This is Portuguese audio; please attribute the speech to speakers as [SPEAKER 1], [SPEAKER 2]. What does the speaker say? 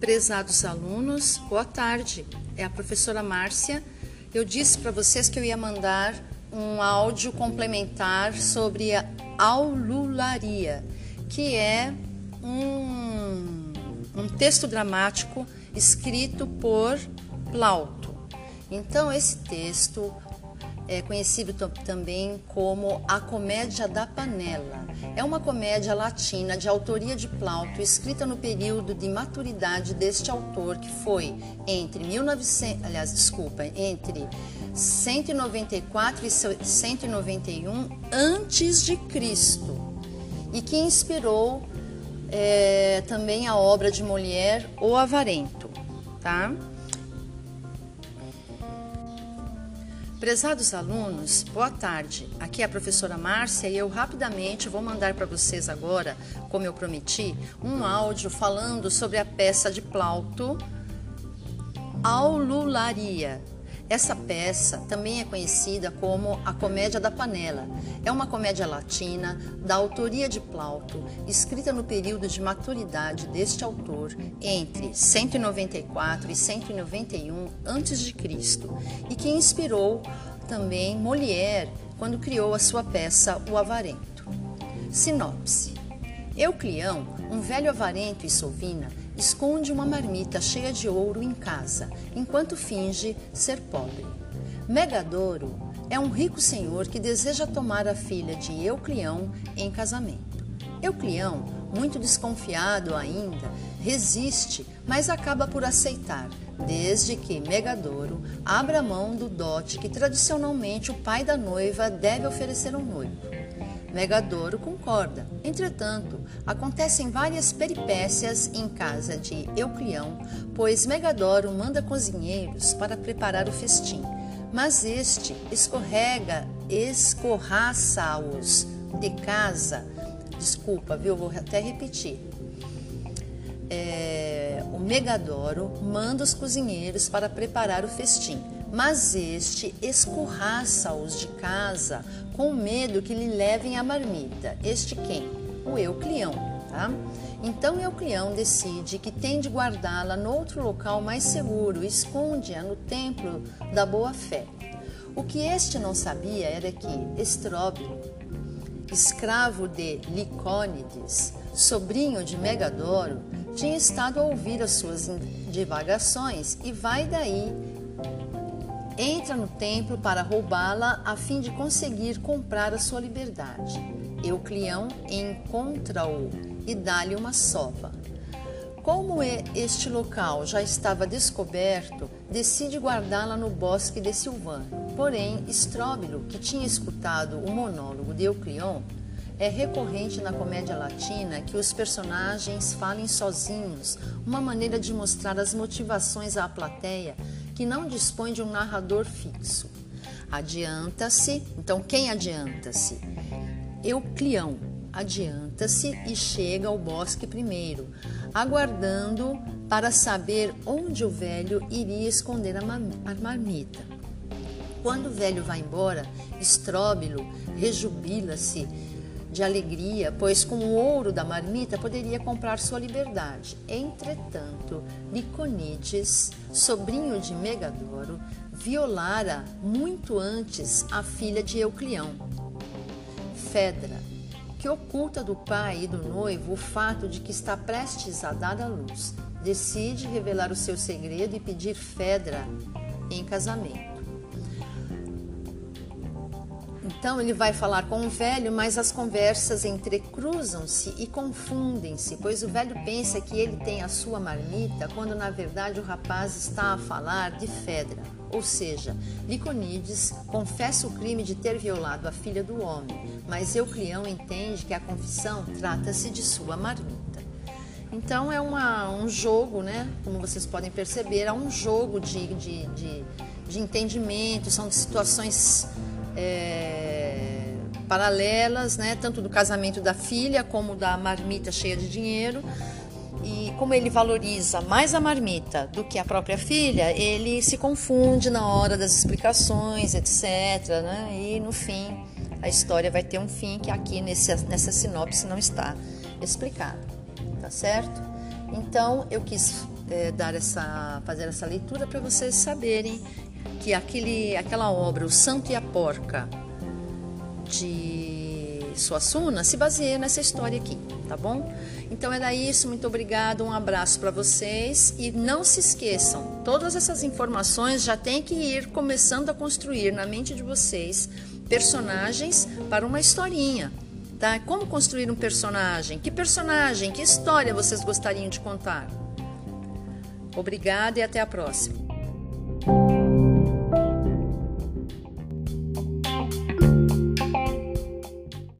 [SPEAKER 1] Prezados alunos, boa tarde. É a professora Márcia. Eu disse para vocês que eu ia mandar um áudio complementar sobre a aulularia, que é um, um texto dramático escrito por Plauto. Então, esse texto é conhecido também como A Comédia da Panela. É uma comédia latina de autoria de Plauto, escrita no período de maturidade deste autor, que foi entre 1900, aliás, desculpa, entre 194 e 191 antes de Cristo, e que inspirou é, também a obra de Molière, O Avarento, tá? Prezados alunos, boa tarde. Aqui é a professora Márcia e eu rapidamente vou mandar para vocês agora, como eu prometi, um áudio falando sobre a peça de Plauto Aulularia, essa peça também é conhecida como a Comédia da Panela. É uma comédia latina da autoria de Plauto, escrita no período de maturidade deste autor entre 194 e 191 a.C. e que inspirou também Molière quando criou a sua peça O Avarento. Sinopse: Euclião, um velho avarento e sovina, esconde uma marmita cheia de ouro em casa, enquanto finge ser pobre. Megadoro é um rico senhor que deseja tomar a filha de Euclião em casamento. Euclião, muito desconfiado ainda, resiste, mas acaba por aceitar, desde que Megadoro abra mão do dote que tradicionalmente o pai da noiva deve oferecer ao noivo. Megadoro concorda. Entretanto, acontecem várias peripécias em casa de Euclião, pois Megadoro manda cozinheiros para preparar o festim, mas este escorrega, escorraça-os de casa. Desculpa, viu? Vou até repetir. É, o Megadoro manda os cozinheiros para preparar o festim, mas este escorraça-os de casa com medo que lhe levem a marmita. Este quem? O Euclião, tá? Então Euclião decide que tem de guardá-la noutro local mais seguro, esconde-a no templo da boa-fé. O que este não sabia era que Estróbilo, escravo de Licônides, sobrinho de Megadoro, tinha estado a ouvir as suas divagações e vai daí entra no templo para roubá-la a fim de conseguir comprar a sua liberdade. Euclião encontra-o e dá-lhe uma sova. Como é este local já estava descoberto, decide guardá-la no bosque de Silvano. Porém, Estróbilo, que tinha escutado o monólogo de Euclião, é recorrente na comédia latina que os personagens falem sozinhos, uma maneira de mostrar as motivações à plateia que não dispõe de um narrador fixo. Adianta-se, então quem adianta-se? Euclião adianta-se e chega ao bosque primeiro, aguardando para saber onde o velho iria esconder a marmita. Quando o velho vai embora, Estróbilo rejubila-se de alegria, pois com o ouro da marmita poderia comprar sua liberdade. Entretanto, Liconides, sobrinho de Megadoro, violara muito antes a filha de Euclião, Fedra, que oculta do pai e do noivo o fato de que está prestes a dar à luz. Decide revelar o seu segredo e pedir Fedra em casamento. Então ele vai falar com o velho, mas as conversas entrecruzam-se e confundem-se, pois o velho pensa que ele tem a sua marmita, quando na verdade o rapaz está a falar de Fedra. Ou seja, Liconides confessa o crime de ter violado a filha do homem, mas Euclião entende que a confissão trata-se de sua marmita. Então é uma, um jogo, né? Como vocês podem perceber, é um jogo de, de, de, de entendimento, são situações é, paralelas, né? tanto do casamento da filha como da marmita cheia de dinheiro. E como ele valoriza mais a marmita do que a própria filha, ele se confunde na hora das explicações, etc. Né? E no fim, a história vai ter um fim que aqui nesse, nessa sinopse não está explicado. Tá certo? Então eu quis é, dar essa, fazer essa leitura para vocês saberem que aquele, aquela obra, O Santo e a Porca, de Suassuna, se baseia nessa história aqui, tá bom? Então era isso, muito obrigada, um abraço para vocês e não se esqueçam, todas essas informações já tem que ir começando a construir na mente de vocês personagens para uma historinha. Tá? Como construir um personagem? Que personagem, que história vocês gostariam de contar? Obrigada e até a próxima.